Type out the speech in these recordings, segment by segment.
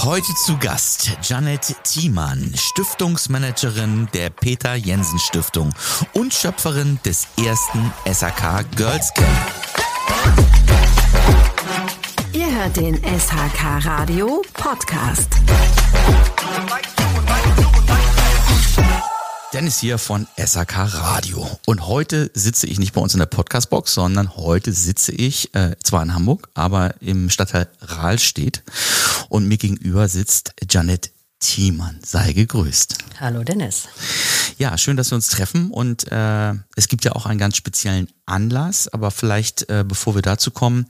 Heute zu Gast Janet Thiemann, Stiftungsmanagerin der Peter Jensen Stiftung und Schöpferin des ersten SAK Girls Camp. Ihr hört den SHK Radio Podcast. Dennis hier von SAK Radio. Und heute sitze ich nicht bei uns in der Podcastbox, sondern heute sitze ich äh, zwar in Hamburg, aber im Stadtteil Rahlstedt. Und mir gegenüber sitzt Janet Thiemann. Sei gegrüßt. Hallo Dennis. Ja, schön, dass wir uns treffen. Und äh, es gibt ja auch einen ganz speziellen Anlass. Aber vielleicht, äh, bevor wir dazu kommen,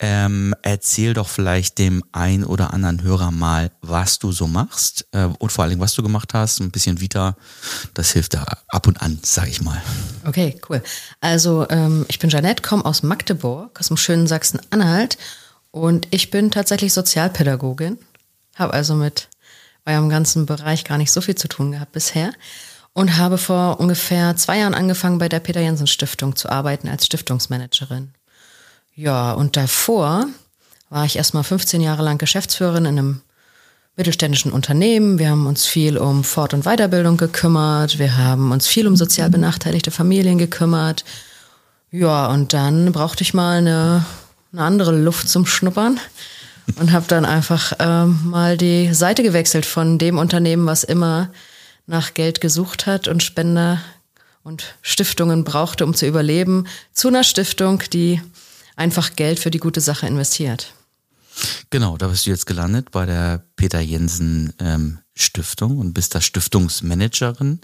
ähm, erzähl doch vielleicht dem ein oder anderen Hörer mal, was du so machst äh, und vor allen Dingen, was du gemacht hast. Ein bisschen Vita, das hilft da ab und an, sage ich mal. Okay, cool. Also ähm, ich bin Janette, komme aus Magdeburg, aus dem schönen Sachsen-Anhalt. Und ich bin tatsächlich Sozialpädagogin. Habe also mit eurem ganzen Bereich gar nicht so viel zu tun gehabt bisher und habe vor ungefähr zwei Jahren angefangen, bei der Peter Jensen Stiftung zu arbeiten als Stiftungsmanagerin. Ja, und davor war ich erstmal 15 Jahre lang Geschäftsführerin in einem mittelständischen Unternehmen. Wir haben uns viel um Fort- und Weiterbildung gekümmert. Wir haben uns viel um sozial benachteiligte Familien gekümmert. Ja, und dann brauchte ich mal eine, eine andere Luft zum Schnuppern und habe dann einfach ähm, mal die Seite gewechselt von dem Unternehmen, was immer nach Geld gesucht hat und Spender und Stiftungen brauchte, um zu überleben, zu einer Stiftung, die einfach Geld für die gute Sache investiert. Genau, da bist du jetzt gelandet bei der Peter Jensen ähm, Stiftung und bist da Stiftungsmanagerin.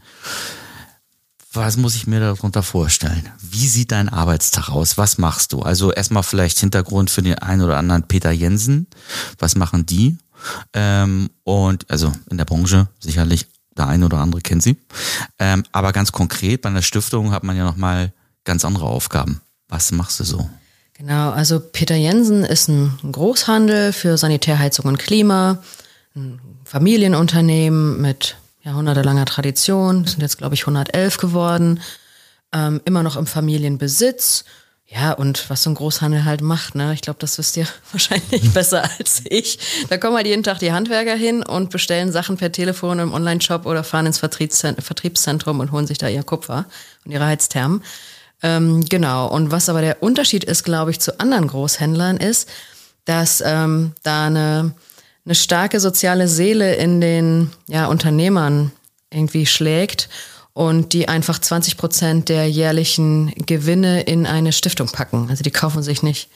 Was muss ich mir darunter vorstellen? Wie sieht dein Arbeitstag aus? Was machst du? Also erstmal vielleicht Hintergrund für den einen oder anderen Peter Jensen. Was machen die? Ähm, und also in der Branche sicherlich der eine oder andere kennt sie. Ähm, aber ganz konkret bei einer Stiftung hat man ja nochmal ganz andere Aufgaben. Was machst du so? Genau, also Peter Jensen ist ein Großhandel für Sanitärheizung und Klima, ein Familienunternehmen mit jahrhundertelanger Tradition, sind jetzt glaube ich 111 geworden, ähm, immer noch im Familienbesitz. Ja, und was so ein Großhandel halt macht, ne? Ich glaube, das wisst ihr wahrscheinlich besser als ich. Da kommen halt jeden Tag die Handwerker hin und bestellen Sachen per Telefon im Online-Shop oder fahren ins Vertriebszentrum und holen sich da ihr Kupfer und ihre Heizthermen. Ähm, genau. Und was aber der Unterschied ist, glaube ich, zu anderen Großhändlern ist, dass ähm, da eine eine starke soziale Seele in den ja, Unternehmern irgendwie schlägt und die einfach 20 Prozent der jährlichen Gewinne in eine Stiftung packen. Also die kaufen sich nicht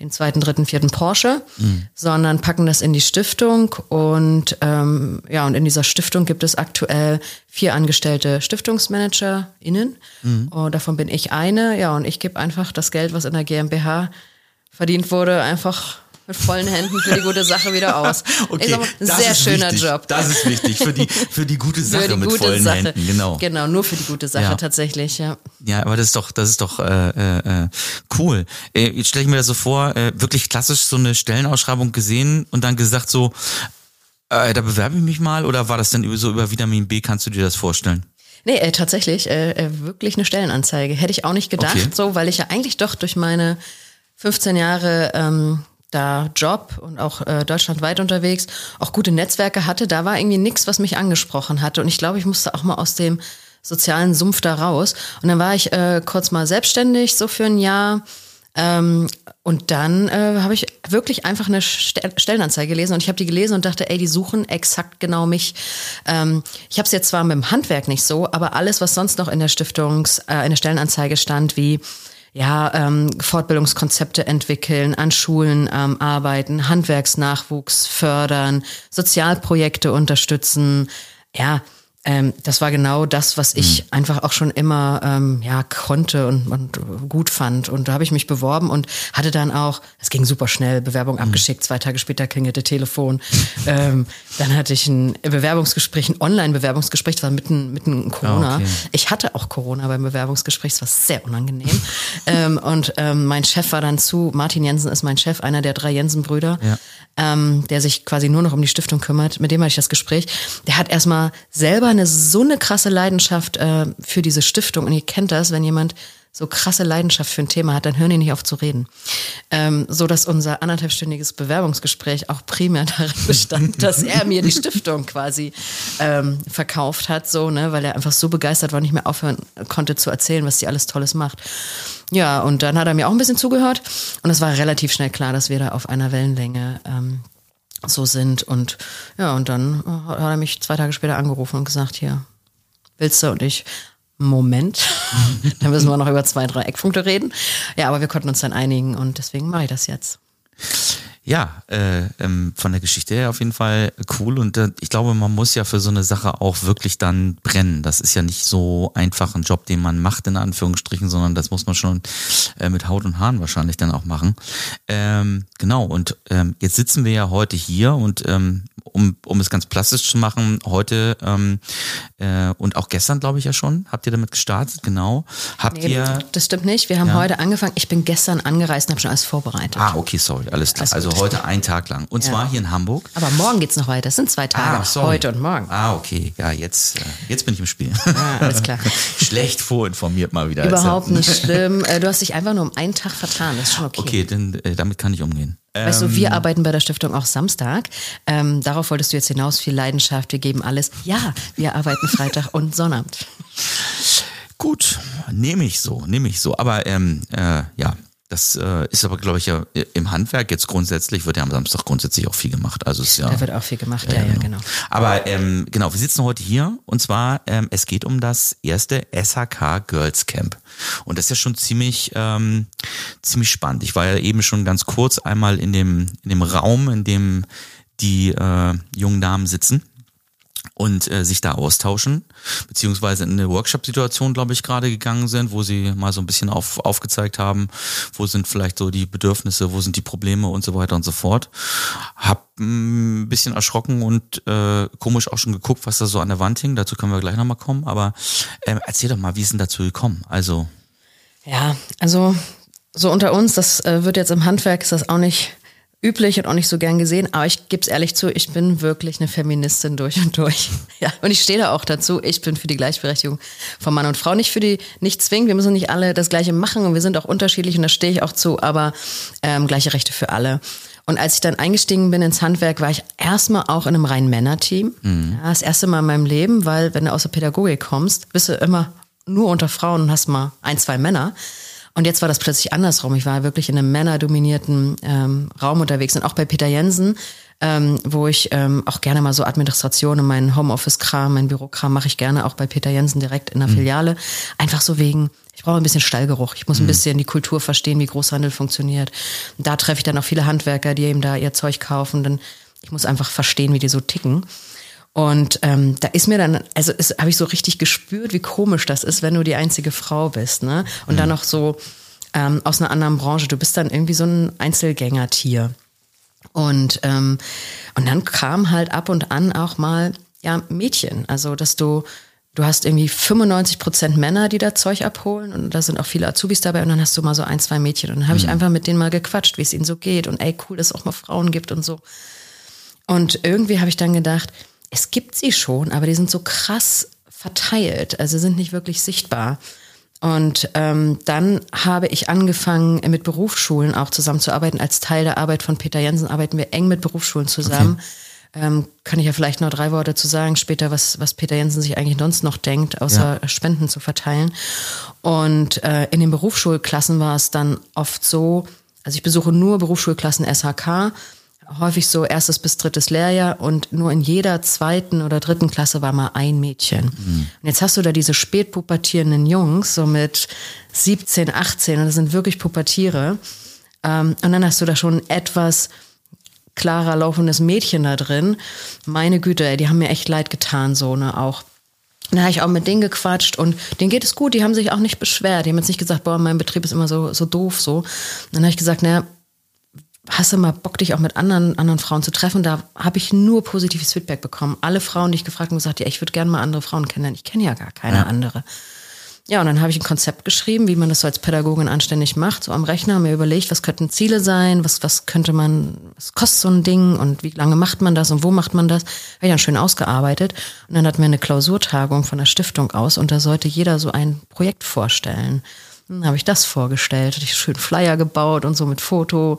den zweiten, dritten, vierten Porsche, mhm. sondern packen das in die Stiftung und ähm, ja, und in dieser Stiftung gibt es aktuell vier angestellte StiftungsmanagerInnen. Mhm. Und davon bin ich eine, ja, und ich gebe einfach das Geld, was in der GmbH verdient wurde, einfach mit vollen Händen für die gute Sache wieder aus. okay, mal, ein sehr schöner wichtig. Job. Das ist wichtig für die für die gute Sache die mit gute vollen Sache. Händen, genau. Genau, nur für die gute Sache ja. tatsächlich, ja. Ja, aber das ist doch das ist doch äh, äh, äh cool. Äh, jetzt stelle ich mir das so vor, äh, wirklich klassisch so eine Stellenausschreibung gesehen und dann gesagt so äh, da bewerbe ich mich mal oder war das denn so über Vitamin B, kannst du dir das vorstellen? Nee, äh, tatsächlich, äh, äh wirklich eine Stellenanzeige. Hätte ich auch nicht gedacht, okay. so, weil ich ja eigentlich doch durch meine 15 Jahre ähm, da Job und auch äh, deutschlandweit unterwegs, auch gute Netzwerke hatte, da war irgendwie nichts, was mich angesprochen hatte. Und ich glaube, ich musste auch mal aus dem sozialen Sumpf da raus. Und dann war ich äh, kurz mal selbstständig, so für ein Jahr. Ähm, und dann äh, habe ich wirklich einfach eine Stellenanzeige gelesen und ich habe die gelesen und dachte, ey, die suchen exakt genau mich. Ähm, ich habe es jetzt zwar mit dem Handwerk nicht so, aber alles, was sonst noch in der Stiftungs, äh, in der Stellenanzeige stand, wie ja, ähm, Fortbildungskonzepte entwickeln, an Schulen ähm, arbeiten, Handwerksnachwuchs fördern, Sozialprojekte unterstützen. Ja, ähm, das war genau das, was ich mhm. einfach auch schon immer ähm, ja konnte und, und gut fand. Und da habe ich mich beworben und hatte dann auch, es ging super schnell, Bewerbung mhm. abgeschickt, zwei Tage später klingelte Telefon. ähm, dann hatte ich ein Bewerbungsgespräch, ein Online-Bewerbungsgespräch, das war mitten, mitten in Corona. Ah, okay. Ich hatte auch Corona beim Bewerbungsgespräch, das war sehr unangenehm. ähm, und ähm, mein Chef war dann zu, Martin Jensen ist mein Chef, einer der drei Jensen-Brüder. Ja ähm, der sich quasi nur noch um die Stiftung kümmert, mit dem hatte ich das Gespräch, der hat erstmal selber eine so eine krasse Leidenschaft äh, für diese Stiftung. Und ihr kennt das, wenn jemand so krasse Leidenschaft für ein Thema hat, dann hören die nicht auf zu reden. Ähm, so dass unser anderthalbstündiges Bewerbungsgespräch auch primär darin bestand, dass er mir die Stiftung quasi ähm, verkauft hat, so, ne, weil er einfach so begeistert war und nicht mehr aufhören konnte zu erzählen, was die alles Tolles macht. Ja, und dann hat er mir auch ein bisschen zugehört und es war relativ schnell klar, dass wir da auf einer Wellenlänge ähm, so sind. Und ja, und dann hat er mich zwei Tage später angerufen und gesagt, hier, willst du? Und ich, Moment, dann müssen wir noch über zwei, drei Eckpunkte reden. Ja, aber wir konnten uns dann einigen und deswegen mache ich das jetzt. Ja, äh, ähm, von der Geschichte her auf jeden Fall cool und äh, ich glaube, man muss ja für so eine Sache auch wirklich dann brennen. Das ist ja nicht so einfach ein Job, den man macht in Anführungsstrichen, sondern das muss man schon äh, mit Haut und Haaren wahrscheinlich dann auch machen. Ähm, genau und ähm, jetzt sitzen wir ja heute hier und ähm, um, um es ganz plastisch zu machen, heute ähm, äh, und auch gestern, glaube ich ja schon, habt ihr damit gestartet, genau. Habt nee, ihr. Das stimmt nicht. Wir haben ja. heute angefangen. Ich bin gestern angereist und habe schon alles vorbereitet. Ah, okay, sorry, alles klar. Alles also heute einen Tag lang. Und ja. zwar hier in Hamburg. Aber morgen geht's noch weiter. Es sind zwei Tage. Ah, heute und morgen. Ah, okay. Ja, jetzt, äh, jetzt bin ich im Spiel. Ah, alles klar. Schlecht vorinformiert mal wieder. Überhaupt nicht schlimm. Äh, du hast dich einfach nur um einen Tag vertan. Das ist schon okay. Okay, denn, äh, damit kann ich umgehen. Weißt du, wir ähm, arbeiten bei der Stiftung auch Samstag. Ähm, darauf wolltest du jetzt hinaus, viel Leidenschaft, wir geben alles. Ja, wir arbeiten Freitag und Sonnabend. Gut, nehme ich so, nehme ich so. Aber ähm, äh, ja, das äh, ist aber, glaube ich, ja im Handwerk jetzt grundsätzlich, wird ja am Samstag grundsätzlich auch viel gemacht. Also ist ja, da wird auch viel gemacht, ja, ja, genau. genau. Aber ähm, genau, wir sitzen heute hier und zwar, ähm, es geht um das erste SHK Girls Camp. Und das ist ja schon ziemlich, ähm, ziemlich spannend. Ich war ja eben schon ganz kurz einmal in dem, in dem Raum, in dem die äh, jungen Damen sitzen und äh, sich da austauschen, beziehungsweise in eine Workshop-Situation, glaube ich, gerade gegangen sind, wo sie mal so ein bisschen auf, aufgezeigt haben, wo sind vielleicht so die Bedürfnisse, wo sind die Probleme und so weiter und so fort. Hab ein mm, bisschen erschrocken und äh, komisch auch schon geguckt, was da so an der Wand hing. Dazu können wir gleich nochmal kommen. Aber äh, erzähl doch mal, wie ist denn dazu gekommen? Also. Ja, also so unter uns, das äh, wird jetzt im Handwerk, ist das auch nicht üblich und auch nicht so gern gesehen, aber ich gebe es ehrlich zu, ich bin wirklich eine Feministin durch und durch. Ja, und ich stehe da auch dazu, ich bin für die Gleichberechtigung von Mann und Frau, nicht für die, nicht zwingend, wir müssen nicht alle das Gleiche machen und wir sind auch unterschiedlich und da stehe ich auch zu, aber ähm, gleiche Rechte für alle. Und als ich dann eingestiegen bin ins Handwerk, war ich erstmal auch in einem reinen Männerteam. Mhm. Ja, das erste Mal in meinem Leben, weil wenn du aus der Pädagogik kommst, bist du immer nur unter Frauen und hast mal ein, zwei Männer. Und jetzt war das plötzlich andersrum. Ich war wirklich in einem männerdominierten ähm, Raum unterwegs und auch bei Peter Jensen, ähm, wo ich ähm, auch gerne mal so Administration und meinen Homeoffice-Kram, mein Bürokram mache ich gerne auch bei Peter Jensen direkt in der mhm. Filiale. Einfach so wegen, ich brauche ein bisschen Stallgeruch. Ich muss ein mhm. bisschen die Kultur verstehen, wie Großhandel funktioniert. Und da treffe ich dann auch viele Handwerker, die eben da ihr Zeug kaufen. Denn ich muss einfach verstehen, wie die so ticken. Und ähm, da ist mir dann, also habe ich so richtig gespürt, wie komisch das ist, wenn du die einzige Frau bist, ne? Und mhm. dann noch so ähm, aus einer anderen Branche. Du bist dann irgendwie so ein Einzelgängertier. Und ähm, und dann kam halt ab und an auch mal ja Mädchen, also dass du du hast irgendwie 95 Prozent Männer, die da Zeug abholen und da sind auch viele Azubis dabei und dann hast du mal so ein, zwei Mädchen und dann habe mhm. ich einfach mit denen mal gequatscht, wie es ihnen so geht und ey, cool, dass es auch mal Frauen gibt und so. Und irgendwie habe ich dann gedacht, es gibt sie schon, aber die sind so krass verteilt, also sind nicht wirklich sichtbar. Und ähm, dann habe ich angefangen, mit Berufsschulen auch zusammenzuarbeiten. Als Teil der Arbeit von Peter Jensen arbeiten wir eng mit Berufsschulen zusammen. Okay. Ähm, kann ich ja vielleicht noch drei Worte zu sagen später, was, was Peter Jensen sich eigentlich sonst noch denkt, außer ja. Spenden zu verteilen. Und äh, in den Berufsschulklassen war es dann oft so, also ich besuche nur Berufsschulklassen SHK häufig so erstes bis drittes Lehrjahr und nur in jeder zweiten oder dritten Klasse war mal ein Mädchen. Mhm. Und jetzt hast du da diese spätpubertierenden Jungs, so mit 17, 18, und das sind wirklich Pubertiere. Ähm, und dann hast du da schon etwas klarer laufendes Mädchen da drin. Meine Güte, ey, die haben mir echt leid getan, so, ne, auch. Und da habe ich auch mit denen gequatscht und denen geht es gut, die haben sich auch nicht beschwert. Die haben jetzt nicht gesagt, boah, mein Betrieb ist immer so, so doof, so. Und dann habe ich gesagt, naja, hast du mal Bock, dich auch mit anderen, anderen Frauen zu treffen? Da habe ich nur positives Feedback bekommen. Alle Frauen, die ich gefragt habe, gesagt, ja, ich würde gerne mal andere Frauen kennenlernen. Ich kenne ja gar keine ja. andere. Ja, und dann habe ich ein Konzept geschrieben, wie man das so als Pädagogin anständig macht, so am Rechner, mir überlegt, was könnten Ziele sein, was, was könnte man, was kostet so ein Ding und wie lange macht man das und wo macht man das? Habe ich dann schön ausgearbeitet. Und dann hatten wir eine Klausurtagung von der Stiftung aus und da sollte jeder so ein Projekt vorstellen. Dann habe ich das vorgestellt, hatte ich schön Flyer gebaut und so mit Foto.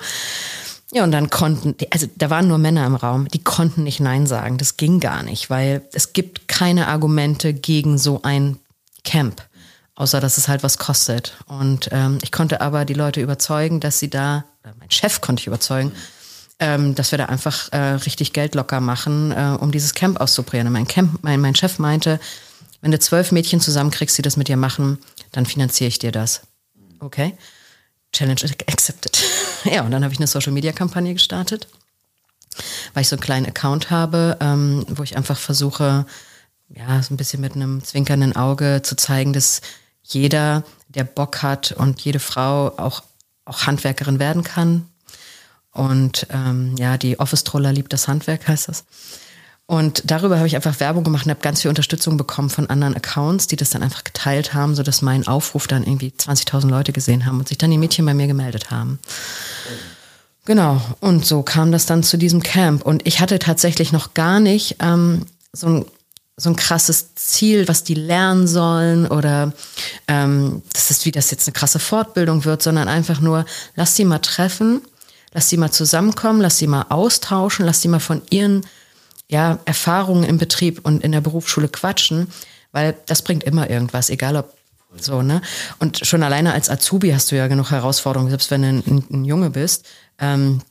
Ja, und dann konnten, also da waren nur Männer im Raum, die konnten nicht Nein sagen. Das ging gar nicht, weil es gibt keine Argumente gegen so ein Camp, außer dass es halt was kostet. Und ähm, ich konnte aber die Leute überzeugen, dass sie da, mein Chef konnte ich überzeugen, ähm, dass wir da einfach äh, richtig Geld locker machen, äh, um dieses Camp auszuprobieren. Mein, Camp, mein, mein Chef meinte, wenn du zwölf Mädchen zusammenkriegst, die das mit dir machen, dann finanziere ich dir das. Okay? Challenge accepted. ja, und dann habe ich eine Social-Media-Kampagne gestartet, weil ich so einen kleinen Account habe, ähm, wo ich einfach versuche, ja, so ein bisschen mit einem zwinkernden Auge zu zeigen, dass jeder, der Bock hat und jede Frau auch, auch Handwerkerin werden kann. Und ähm, ja, die Office-Troller liebt das Handwerk, heißt das. Und darüber habe ich einfach Werbung gemacht und habe ganz viel Unterstützung bekommen von anderen Accounts, die das dann einfach geteilt haben, sodass mein Aufruf dann irgendwie 20.000 Leute gesehen haben und sich dann die Mädchen bei mir gemeldet haben. Genau, und so kam das dann zu diesem Camp. Und ich hatte tatsächlich noch gar nicht ähm, so, ein, so ein krasses Ziel, was die lernen sollen oder ähm, das ist, wie das jetzt eine krasse Fortbildung wird, sondern einfach nur, lass sie mal treffen, lass sie mal zusammenkommen, lass sie mal austauschen, lass sie mal von ihren ja, Erfahrungen im Betrieb und in der Berufsschule quatschen, weil das bringt immer irgendwas, egal ob so, ne? Und schon alleine als Azubi hast du ja genug Herausforderungen, selbst wenn du ein, ein Junge bist. Ähm,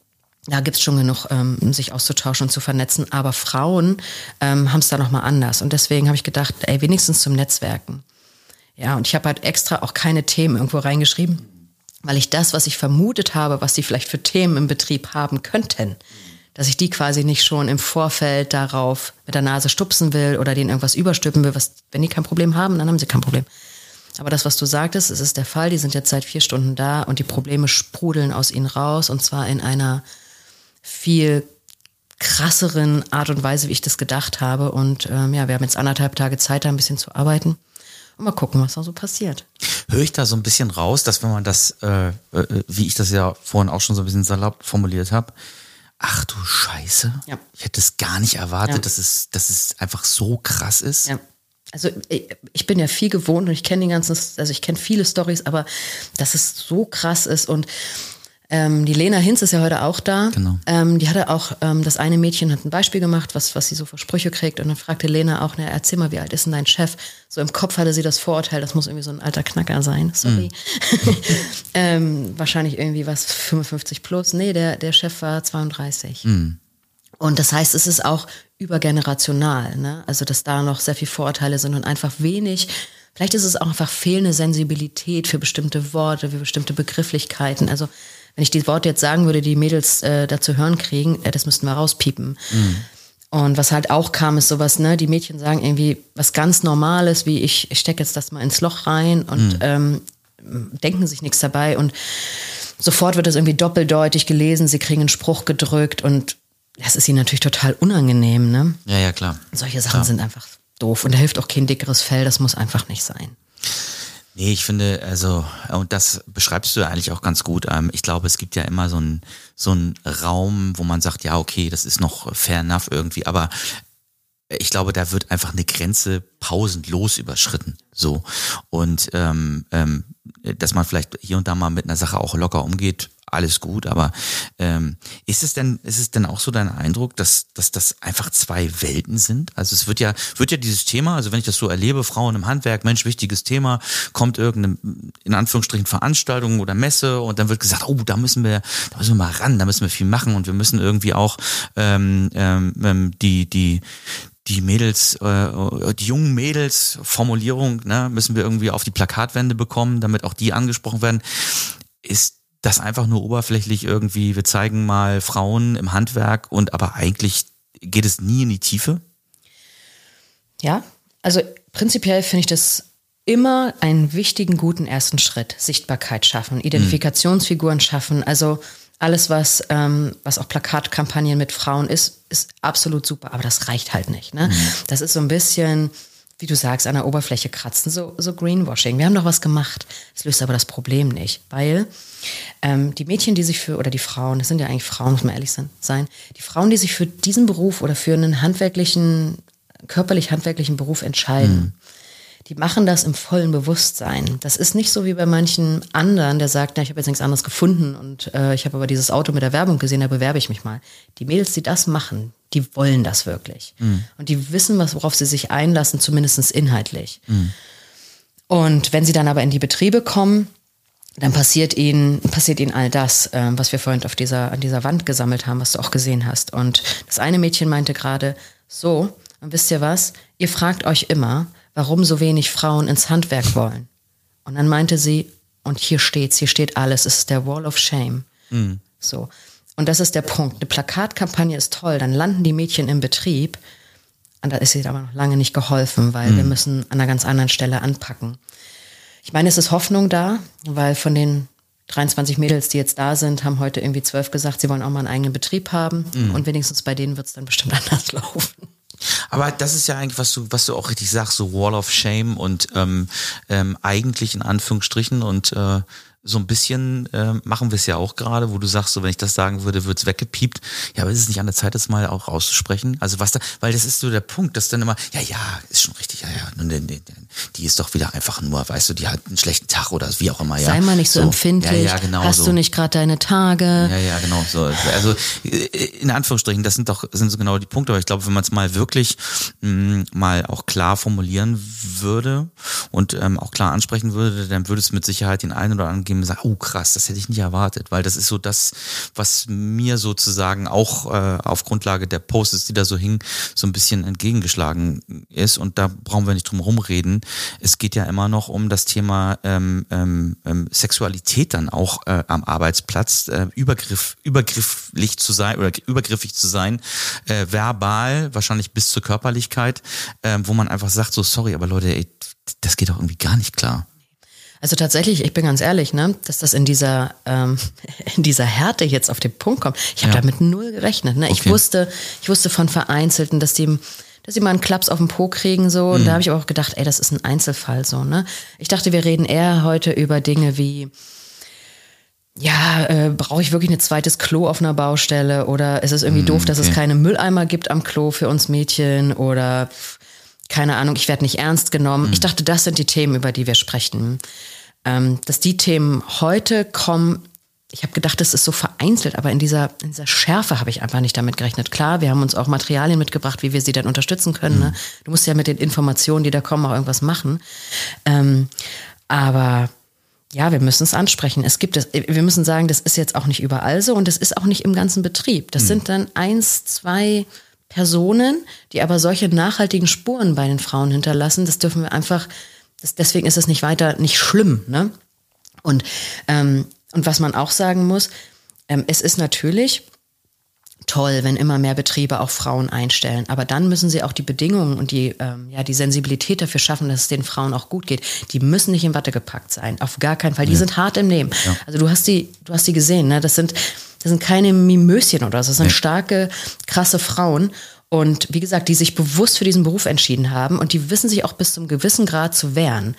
da gibt's schon genug, ähm, sich auszutauschen und zu vernetzen. Aber Frauen ähm, haben es da nochmal anders. Und deswegen habe ich gedacht, ey, wenigstens zum Netzwerken. Ja, und ich habe halt extra auch keine Themen irgendwo reingeschrieben, weil ich das, was ich vermutet habe, was sie vielleicht für Themen im Betrieb haben könnten, dass ich die quasi nicht schon im Vorfeld darauf mit der Nase stupsen will oder denen irgendwas überstülpen will. Was, wenn die kein Problem haben, dann haben sie kein Problem. Aber das, was du sagtest, es ist der Fall. Die sind jetzt seit vier Stunden da und die Probleme sprudeln aus ihnen raus und zwar in einer viel krasseren Art und Weise, wie ich das gedacht habe. Und ähm, ja, wir haben jetzt anderthalb Tage Zeit, da ein bisschen zu arbeiten. Und mal gucken, was da so passiert. Höre ich da so ein bisschen raus, dass wenn man das, äh, äh wie ich das ja vorhin auch schon so ein bisschen salopp formuliert habe, ach du Scheiße. Ja. Ich hätte es gar nicht erwartet, ja. dass, es, dass es einfach so krass ist. Ja. Also ich bin ja viel gewohnt und ich kenne den ganzen, also ich kenne viele Stories, aber dass es so krass ist und ähm, die Lena Hinz ist ja heute auch da. Genau. Ähm, die hatte auch, ähm, das eine Mädchen hat ein Beispiel gemacht, was, was sie so für Sprüche kriegt. Und dann fragte Lena auch, na, erzähl mal, wie alt ist denn dein Chef? So im Kopf hatte sie das Vorurteil, das muss irgendwie so ein alter Knacker sein. Sorry. Mm. wahrscheinlich irgendwie was 55 plus. Nee, der, der Chef war 32. Mm. Und das heißt, es ist auch übergenerational, ne? Also, dass da noch sehr viel Vorurteile sind und einfach wenig Vielleicht ist es auch einfach fehlende Sensibilität für bestimmte Worte, für bestimmte Begrifflichkeiten. Also wenn ich die Worte jetzt sagen würde, die Mädels äh, dazu hören kriegen, äh, das müssten wir rauspiepen. Mhm. Und was halt auch kam, ist sowas, ne, die Mädchen sagen irgendwie was ganz Normales, wie ich, ich stecke jetzt das mal ins Loch rein und mhm. ähm, denken sich nichts dabei und sofort wird das irgendwie doppeldeutig gelesen, sie kriegen einen Spruch gedrückt und das ist ihnen natürlich total unangenehm, ne? Ja, ja, klar. Solche Sachen klar. sind einfach doof und da hilft auch kein dickeres Fell, das muss einfach nicht sein. Nee, ich finde, also, und das beschreibst du ja eigentlich auch ganz gut. Ähm, ich glaube, es gibt ja immer so einen so einen Raum, wo man sagt, ja, okay, das ist noch fair enough irgendwie, aber ich glaube, da wird einfach eine Grenze pausenlos überschritten. So. Und ähm, ähm, dass man vielleicht hier und da mal mit einer Sache auch locker umgeht, alles gut, aber ähm, ist es denn, ist es denn auch so dein Eindruck, dass, dass das einfach zwei Welten sind? Also es wird ja, wird ja dieses Thema, also wenn ich das so erlebe, Frauen im Handwerk, Mensch, wichtiges Thema, kommt irgendeine, in Anführungsstrichen, Veranstaltung oder Messe und dann wird gesagt, oh, da müssen wir, da müssen wir mal ran, da müssen wir viel machen und wir müssen irgendwie auch ähm, ähm, ähm die, die, die Mädels, äh, die jungen Mädels Formulierung, ne, müssen wir irgendwie auf die Plakatwände bekommen, damit auch die angesprochen werden. Ist das einfach nur oberflächlich irgendwie, wir zeigen mal Frauen im Handwerk und aber eigentlich geht es nie in die Tiefe? Ja, also prinzipiell finde ich das immer einen wichtigen, guten ersten Schritt. Sichtbarkeit schaffen, Identifikationsfiguren schaffen. Also alles, was, ähm, was auch Plakatkampagnen mit Frauen ist, ist absolut super, aber das reicht halt nicht. Ne? Mhm. Das ist so ein bisschen, wie du sagst, an der Oberfläche kratzen, so, so Greenwashing. Wir haben doch was gemacht. Das löst aber das Problem nicht, weil ähm, die Mädchen, die sich für, oder die Frauen, das sind ja eigentlich Frauen, muss man ehrlich sein, die Frauen, die sich für diesen Beruf oder für einen handwerklichen, körperlich handwerklichen Beruf entscheiden, mhm. Die machen das im vollen Bewusstsein. Das ist nicht so wie bei manchen anderen, der sagt, na, ich habe jetzt nichts anderes gefunden und äh, ich habe aber dieses Auto mit der Werbung gesehen, da bewerbe ich mich mal. Die Mädels, die das machen, die wollen das wirklich. Mhm. Und die wissen, was, worauf sie sich einlassen, zumindest inhaltlich. Mhm. Und wenn sie dann aber in die Betriebe kommen, dann passiert ihnen, passiert ihnen all das, äh, was wir vorhin auf dieser, an dieser Wand gesammelt haben, was du auch gesehen hast. Und das eine Mädchen meinte gerade, so, und wisst ihr was? Ihr fragt euch immer, warum so wenig Frauen ins Handwerk wollen. Und dann meinte sie, und hier steht's, hier steht alles, es ist der Wall of Shame. Mhm. So. Und das ist der Punkt. Eine Plakatkampagne ist toll, dann landen die Mädchen im Betrieb. Und da ist sie aber noch lange nicht geholfen, weil mhm. wir müssen an einer ganz anderen Stelle anpacken. Ich meine, es ist Hoffnung da, weil von den 23 Mädels, die jetzt da sind, haben heute irgendwie zwölf gesagt, sie wollen auch mal einen eigenen Betrieb haben. Mhm. Und wenigstens bei denen wird es dann bestimmt anders laufen. Aber das ist ja eigentlich, was du, was du auch richtig sagst, so Wall of Shame und ähm, ähm, eigentlich in Anführungsstrichen und äh, so ein bisschen äh, machen wir es ja auch gerade, wo du sagst, so wenn ich das sagen würde, wird's weggepiept. Ja, aber ist es nicht an der Zeit, das mal auch rauszusprechen? Also was da, weil das ist so der Punkt, dass dann immer, ja, ja, ist schon richtig, ja, ja, nun, die, die ist doch wieder einfach nur, weißt du, die hat einen schlechten Tag oder wie auch immer, ja. Sei mal nicht so, so empfindlich. Ja, ja, genau. Hast so. du nicht gerade deine Tage? Ja, ja, genau. So. Also in Anführungsstrichen, das sind doch, sind so genau die Punkte, aber ich glaube, wenn man es mal wirklich mh, mal auch klar formulieren würde und ähm, auch klar ansprechen würde, dann würde es mit Sicherheit den einen oder anderen geben, sagt, oh krass, das hätte ich nicht erwartet, weil das ist so das, was mir sozusagen auch äh, auf Grundlage der Posts, die da so hingen, so ein bisschen entgegengeschlagen ist und da brauchen wir nicht drum rumreden. Es geht ja immer noch um das Thema ähm, ähm, ähm, Sexualität dann auch äh, am Arbeitsplatz, äh, Übergriff, übergrifflich zu sein oder übergriffig zu sein, äh, verbal, wahrscheinlich bis zur Körperlichkeit, äh, wo man einfach sagt, so sorry, aber Leute, ey, das geht doch irgendwie gar nicht klar. Also tatsächlich, ich bin ganz ehrlich, ne, dass das in dieser ähm, in dieser Härte jetzt auf den Punkt kommt. Ich habe ja. damit null gerechnet. Ne? Okay. Ich wusste, ich wusste von Vereinzelten, dass die dass sie mal einen Klaps auf den Po kriegen so. Und mhm. da habe ich auch gedacht, ey, das ist ein Einzelfall so. Ne? Ich dachte, wir reden eher heute über Dinge wie ja, äh, brauche ich wirklich ein zweites Klo auf einer Baustelle oder ist es irgendwie mhm, doof, dass okay. es keine Mülleimer gibt am Klo für uns Mädchen oder keine Ahnung, ich werde nicht ernst genommen. Mhm. Ich dachte, das sind die Themen, über die wir sprechen. Ähm, dass die Themen heute kommen, ich habe gedacht, das ist so vereinzelt, aber in dieser, in dieser Schärfe habe ich einfach nicht damit gerechnet. Klar, wir haben uns auch Materialien mitgebracht, wie wir sie dann unterstützen können. Ne? Mhm. Ne? Du musst ja mit den Informationen, die da kommen, auch irgendwas machen. Ähm, aber ja, wir müssen es ansprechen. Es gibt es, wir müssen sagen, das ist jetzt auch nicht überall so und das ist auch nicht im ganzen Betrieb. Das mhm. sind dann eins, zwei Personen, die aber solche nachhaltigen Spuren bei den Frauen hinterlassen. Das dürfen wir einfach, das, deswegen ist es nicht weiter, nicht schlimm. Ne? Und, ähm, und was man auch sagen muss, ähm, es ist natürlich toll, wenn immer mehr Betriebe auch Frauen einstellen. Aber dann müssen sie auch die Bedingungen und die, ähm, ja, die Sensibilität dafür schaffen, dass es den Frauen auch gut geht. Die müssen nicht in Watte gepackt sein. Auf gar keinen Fall. Die ja. sind hart im Leben. Ja. Also du hast die, du hast die gesehen, ne? Das sind, das sind keine Mimöschen oder so. Das sind starke, krasse Frauen. Und wie gesagt, die sich bewusst für diesen Beruf entschieden haben und die wissen sich auch bis zum gewissen Grad zu wehren.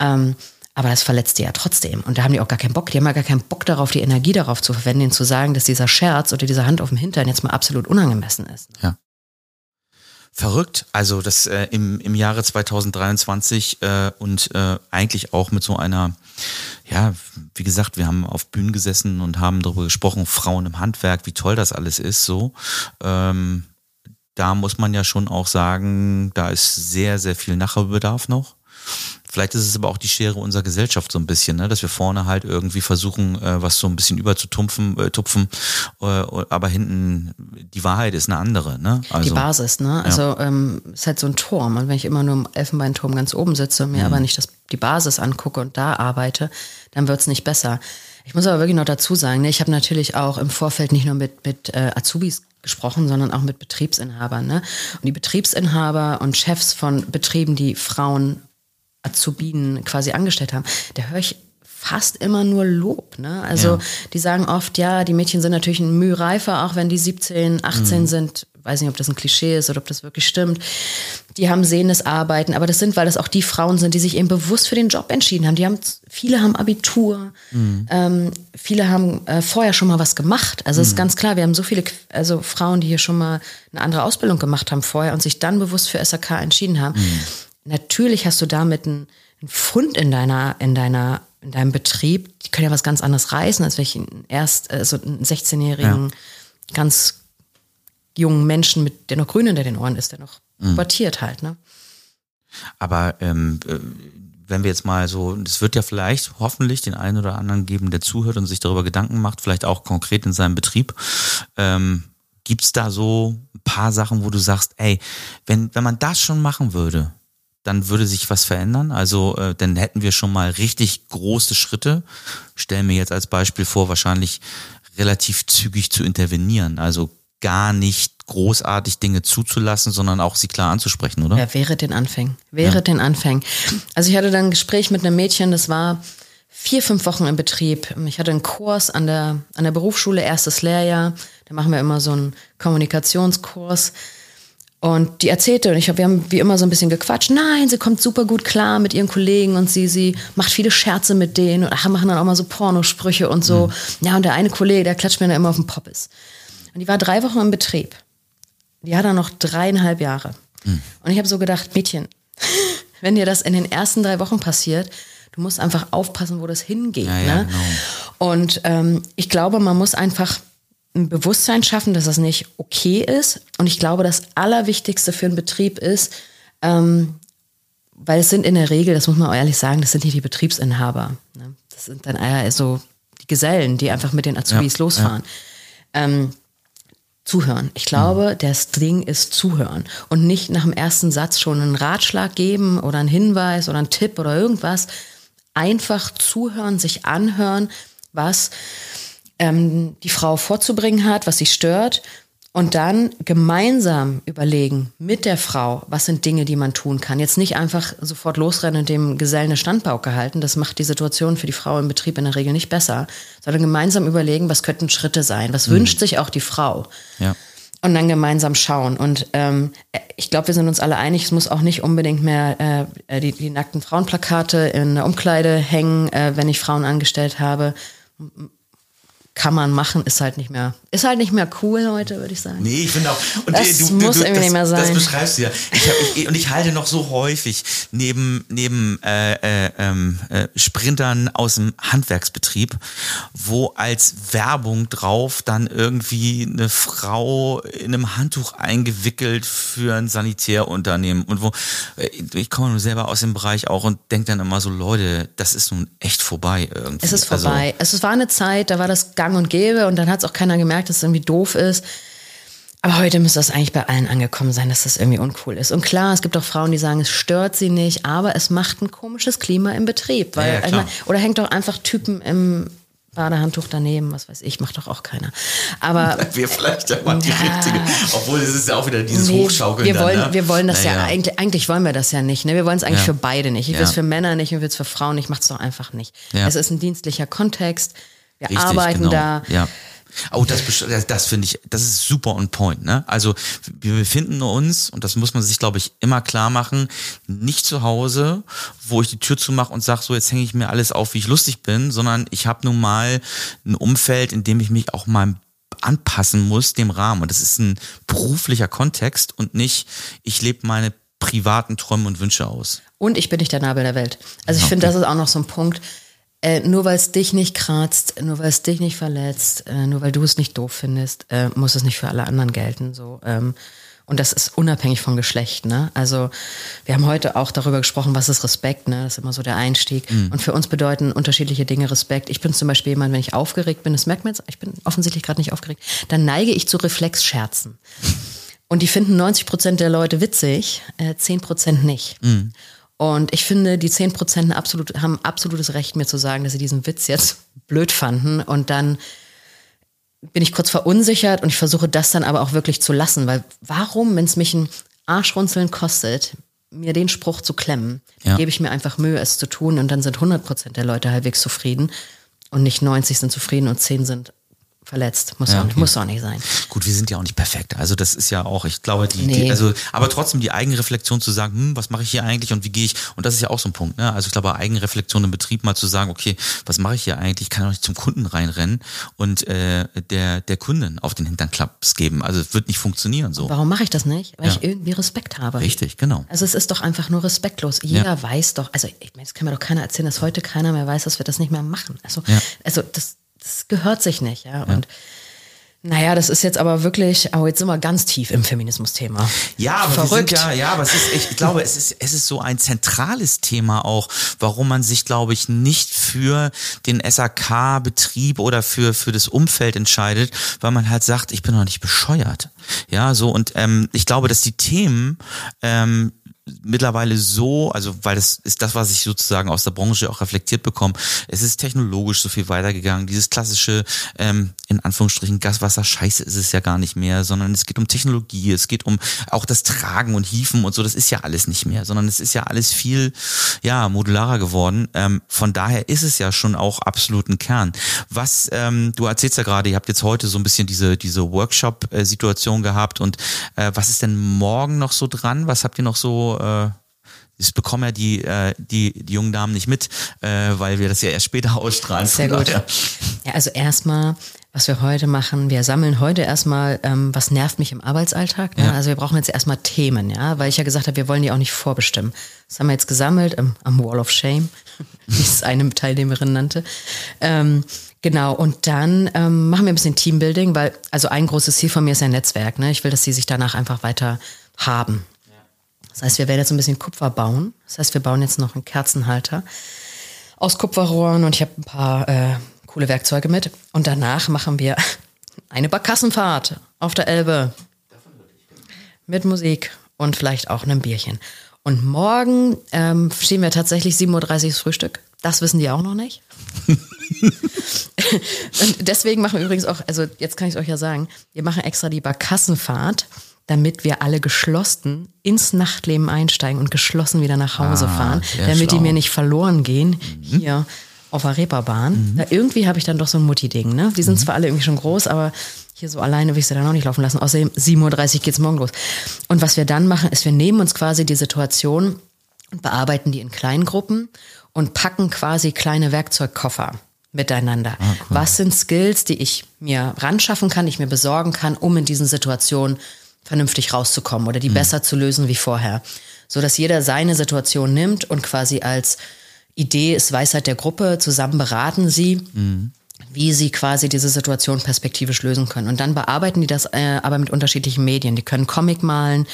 Ähm, aber das verletzt die ja trotzdem. Und da haben die auch gar keinen Bock. Die haben ja gar keinen Bock darauf, die Energie darauf zu verwenden, ihnen zu sagen, dass dieser Scherz oder diese Hand auf dem Hintern jetzt mal absolut unangemessen ist. Ja. Verrückt. Also das äh, im, im Jahre 2023 äh, und äh, eigentlich auch mit so einer, ja, wie gesagt, wir haben auf Bühnen gesessen und haben darüber gesprochen, Frauen im Handwerk, wie toll das alles ist, so. Ähm, da muss man ja schon auch sagen, da ist sehr, sehr viel Nachholbedarf noch. Vielleicht ist es aber auch die Schere unserer Gesellschaft so ein bisschen, ne? dass wir vorne halt irgendwie versuchen, äh, was so ein bisschen überzutupfen, äh, tupfen, äh, aber hinten die Wahrheit ist eine andere. Ne? Also, die Basis, ne? Also ja. ähm, ist halt so ein Turm. Und wenn ich immer nur im Elfenbeinturm ganz oben sitze und mir mhm. aber nicht das, die Basis angucke und da arbeite, dann wird's nicht besser. Ich muss aber wirklich noch dazu sagen, ne, ich habe natürlich auch im Vorfeld nicht nur mit, mit äh, Azubis gesprochen, sondern auch mit Betriebsinhabern. Ne? Und die Betriebsinhaber und Chefs von Betrieben, die Frauen Azubinen quasi angestellt haben, da höre ich fast immer nur Lob. Ne? Also ja. die sagen oft, ja, die Mädchen sind natürlich ein Mühe reifer, auch wenn die 17, 18 mhm. sind. Weiß nicht, ob das ein Klischee ist oder ob das wirklich stimmt. Die haben sehendes Arbeiten, aber das sind, weil das auch die Frauen sind, die sich eben bewusst für den Job entschieden haben. Die haben, viele haben Abitur, mhm. ähm, viele haben äh, vorher schon mal was gemacht. Also es mhm. ist ganz klar, wir haben so viele, also Frauen, die hier schon mal eine andere Ausbildung gemacht haben vorher und sich dann bewusst für SAK entschieden haben. Mhm natürlich hast du damit einen, einen Fund in deiner, in deiner, in deinem Betrieb. Die können ja was ganz anderes reißen, als welchen erst, also einen 16-jährigen, ja. ganz jungen Menschen, mit, der noch grün hinter den Ohren ist, der noch mhm. pubertiert halt, ne? Aber ähm, äh, wenn wir jetzt mal so, es wird ja vielleicht hoffentlich den einen oder anderen geben, der zuhört und sich darüber Gedanken macht, vielleicht auch konkret in seinem Betrieb. Ähm, Gibt es da so ein paar Sachen, wo du sagst, ey, wenn, wenn man das schon machen würde, dann würde sich was verändern. Also äh, dann hätten wir schon mal richtig große Schritte. Stellen mir jetzt als Beispiel vor, wahrscheinlich relativ zügig zu intervenieren. Also gar nicht großartig Dinge zuzulassen, sondern auch sie klar anzusprechen, oder? Ja, wäre den Anfängen. Wäre ja. den Anfängen. Also ich hatte dann ein Gespräch mit einem Mädchen, das war vier, fünf Wochen im Betrieb. Ich hatte einen Kurs an der, an der Berufsschule, erstes Lehrjahr. Da machen wir immer so einen Kommunikationskurs. Und die erzählte, und ich hab, wir haben wie immer so ein bisschen gequatscht. Nein, sie kommt super gut klar mit ihren Kollegen und sie, sie macht viele Scherze mit denen und machen dann auch mal so Pornosprüche und so. Mhm. Ja, und der eine Kollege, der klatscht mir dann immer auf den Poppes. Und die war drei Wochen im Betrieb. Die hat dann noch dreieinhalb Jahre. Mhm. Und ich habe so gedacht, Mädchen, wenn dir das in den ersten drei Wochen passiert, du musst einfach aufpassen, wo das hingeht. Ja, ja, ne? genau. Und ähm, ich glaube, man muss einfach ein Bewusstsein schaffen, dass das nicht okay ist. Und ich glaube, das Allerwichtigste für einen Betrieb ist, ähm, weil es sind in der Regel, das muss man auch ehrlich sagen, das sind nicht die Betriebsinhaber. Ne? Das sind dann eher so die Gesellen, die einfach mit den Azubis ja, losfahren. Ähm, zuhören. Ich glaube, mhm. das Ding ist zuhören und nicht nach dem ersten Satz schon einen Ratschlag geben oder einen Hinweis oder einen Tipp oder irgendwas. Einfach zuhören, sich anhören, was ähm, die Frau vorzubringen hat, was sie stört und dann gemeinsam überlegen mit der Frau, was sind Dinge, die man tun kann. Jetzt nicht einfach sofort losrennen und dem Gesellen eine Standpauke halten. Das macht die Situation für die Frau im Betrieb in der Regel nicht besser, sondern gemeinsam überlegen, was könnten Schritte sein, was mhm. wünscht sich auch die Frau. Ja. Und dann gemeinsam schauen. Und ähm, ich glaube, wir sind uns alle einig, es muss auch nicht unbedingt mehr äh, die, die nackten Frauenplakate in der Umkleide hängen, äh, wenn ich Frauen angestellt habe kann man machen, ist halt nicht mehr, ist halt nicht mehr cool heute, würde ich sagen. Nee, ich finde auch, und das du, muss du, irgendwie das, nicht mehr sein. Das beschreibst du ja. Ich hab, ich, und ich halte noch so häufig neben, neben äh, äh, ähm, äh, Sprintern aus dem Handwerksbetrieb, wo als Werbung drauf dann irgendwie eine Frau in einem Handtuch eingewickelt für ein Sanitärunternehmen und wo, äh, ich komme nur selber aus dem Bereich auch und denke dann immer so, Leute, das ist nun echt vorbei irgendwie. Es ist vorbei. Also, es war eine Zeit, da war das gar gang und gäbe und dann hat es auch keiner gemerkt, dass es irgendwie doof ist. Aber heute müsste das eigentlich bei allen angekommen sein, dass das irgendwie uncool ist. Und klar, es gibt auch Frauen, die sagen, es stört sie nicht, aber es macht ein komisches Klima im Betrieb. Weil, ja, ja, oder hängt doch einfach Typen im Badehandtuch daneben, was weiß ich, macht doch auch keiner. Aber wir vielleicht ja mal die ja, richtige, obwohl es ist ja auch wieder dieses nee, Hochschaukeln. Wir wollen, dann, ne? wir wollen das naja. ja eigentlich, eigentlich wollen wir das ja nicht. Ne? Wir wollen es eigentlich ja. für beide nicht. Ich will es für Männer nicht, ich will es für Frauen nicht, macht es doch einfach nicht. Es ist ein dienstlicher Kontext. Wir Richtig, arbeiten genau. da. Ja. Oh, das, das finde ich, das ist super on point. Ne? Also wir befinden uns, und das muss man sich, glaube ich, immer klar machen, nicht zu Hause, wo ich die Tür zumache und sage, so jetzt hänge ich mir alles auf, wie ich lustig bin, sondern ich habe nun mal ein Umfeld, in dem ich mich auch mal anpassen muss dem Rahmen. Und das ist ein beruflicher Kontext und nicht, ich lebe meine privaten Träume und Wünsche aus. Und ich bin nicht der Nabel der Welt. Also ich okay. finde, das ist auch noch so ein Punkt äh, nur weil es dich nicht kratzt, nur weil es dich nicht verletzt, äh, nur weil du es nicht doof findest, äh, muss es nicht für alle anderen gelten. So. Ähm, und das ist unabhängig von Geschlecht. Ne? Also wir haben heute auch darüber gesprochen, was ist Respekt. Ne? Das ist immer so der Einstieg. Mhm. Und für uns bedeuten unterschiedliche Dinge Respekt. Ich bin zum Beispiel jemand, wenn ich aufgeregt bin, das merkt man jetzt, ich bin offensichtlich gerade nicht aufgeregt, dann neige ich zu Reflexscherzen. Und die finden 90 Prozent der Leute witzig, äh, 10 Prozent nicht. Mhm. Und ich finde, die 10 Prozent absolut, haben absolutes Recht, mir zu sagen, dass sie diesen Witz jetzt blöd fanden. Und dann bin ich kurz verunsichert und ich versuche das dann aber auch wirklich zu lassen. Weil warum, wenn es mich ein Arschrunzeln kostet, mir den Spruch zu klemmen, ja. gebe ich mir einfach Mühe, es zu tun und dann sind 100 Prozent der Leute halbwegs zufrieden und nicht 90 sind zufrieden und 10 sind verletzt. Muss, ja, auch, okay. muss auch nicht sein. Gut, wir sind ja auch nicht perfekt. Also das ist ja auch, ich glaube, die, nee. die also, aber trotzdem die Eigenreflexion zu sagen, hm, was mache ich hier eigentlich und wie gehe ich, und das ist ja auch so ein Punkt, ne? Also ich glaube, Eigenreflexion im Betrieb mal zu sagen, okay, was mache ich hier eigentlich? Ich kann auch nicht zum Kunden reinrennen und äh, der, der Kunden auf den Hintern Klaps geben. Also es wird nicht funktionieren so. Warum mache ich das nicht? Weil ja. ich irgendwie Respekt habe. Richtig, genau. Also es ist doch einfach nur respektlos. Jeder ja. weiß doch, also ich meine, das kann mir doch keiner erzählen, dass heute keiner mehr weiß, dass wir das nicht mehr machen. Also, also das, das gehört sich nicht, ja. Und naja, das ist jetzt aber wirklich, aber jetzt sind wir ganz tief im Feminismus-Thema. Ja, aber Verrückt. ja, ja, aber es ist, ich glaube, es ist, es ist so ein zentrales Thema auch, warum man sich, glaube ich, nicht für den SAK-Betrieb oder für, für das Umfeld entscheidet, weil man halt sagt, ich bin noch nicht bescheuert. Ja, so, und ähm, ich glaube, dass die Themen, ähm, mittlerweile so, also weil das ist das, was ich sozusagen aus der Branche auch reflektiert bekomme. Es ist technologisch so viel weitergegangen. Dieses klassische, ähm, in Anführungsstrichen, Gaswasser, Scheiße ist es ja gar nicht mehr, sondern es geht um Technologie, es geht um auch das Tragen und Hieven und so. Das ist ja alles nicht mehr, sondern es ist ja alles viel, ja, modularer geworden. Ähm, von daher ist es ja schon auch absolut ein Kern. Was, ähm, du erzählst ja gerade, ihr habt jetzt heute so ein bisschen diese, diese Workshop-Situation gehabt und äh, was ist denn morgen noch so dran? Was habt ihr noch so äh, das bekommen ja die, äh, die, die jungen Damen nicht mit, äh, weil wir das ja erst später ausstrahlen. Sehr gut. Ja, also erstmal, was wir heute machen, wir sammeln heute erstmal, ähm, was nervt mich im Arbeitsalltag. Ne? Ja. Also wir brauchen jetzt erstmal Themen, ja, weil ich ja gesagt habe, wir wollen die auch nicht vorbestimmen. Das haben wir jetzt gesammelt ähm, am Wall of Shame, wie es eine Teilnehmerin nannte. Ähm, Genau, und dann ähm, machen wir ein bisschen Teambuilding, weil, also ein großes Ziel von mir ist ein Netzwerk. Ne? Ich will, dass sie sich danach einfach weiter haben. Das heißt, wir werden jetzt ein bisschen Kupfer bauen. Das heißt, wir bauen jetzt noch einen Kerzenhalter aus Kupferrohren und ich habe ein paar äh, coole Werkzeuge mit. Und danach machen wir eine Barkassenfahrt auf der Elbe. Mit Musik und vielleicht auch einem Bierchen. Und morgen ähm, stehen wir tatsächlich 7.30 Uhr Frühstück. Das wissen die auch noch nicht. und deswegen machen wir übrigens auch, also jetzt kann ich es euch ja sagen, wir machen extra die Barkassenfahrt damit wir alle geschlossen ins Nachtleben einsteigen und geschlossen wieder nach Hause ah, fahren, damit schlau. die mir nicht verloren gehen mhm. hier auf der Reeperbahn. Mhm. irgendwie habe ich dann doch so ein Mutti-Ding. Ne? Die sind mhm. zwar alle irgendwie schon groß, aber hier so alleine will ich sie dann auch nicht laufen lassen. Außerdem 7.30 Uhr geht's morgen los. Und was wir dann machen, ist, wir nehmen uns quasi die Situation und bearbeiten die in kleinen Gruppen und packen quasi kleine Werkzeugkoffer miteinander. Ah, cool. Was sind Skills, die ich mir ranschaffen kann, die ich mir besorgen kann, um in diesen Situationen vernünftig rauszukommen oder die mhm. besser zu lösen wie vorher. So dass jeder seine Situation nimmt und quasi als Idee ist Weisheit der Gruppe, zusammen beraten sie, mhm. wie sie quasi diese Situation perspektivisch lösen können. Und dann bearbeiten die das äh, aber mit unterschiedlichen Medien. Die können Comic malen,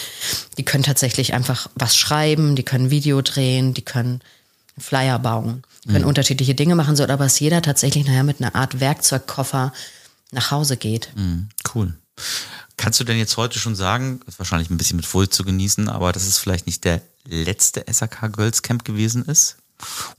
die können tatsächlich einfach was schreiben, die können Video drehen, die können Flyer bauen, können mhm. unterschiedliche Dinge machen, so dass jeder tatsächlich nachher mit einer Art Werkzeugkoffer nach Hause geht. Mhm. Cool. Kannst du denn jetzt heute schon sagen, ist wahrscheinlich ein bisschen mit Vorsicht zu genießen, aber dass es vielleicht nicht der letzte SAK Girls Camp gewesen ist?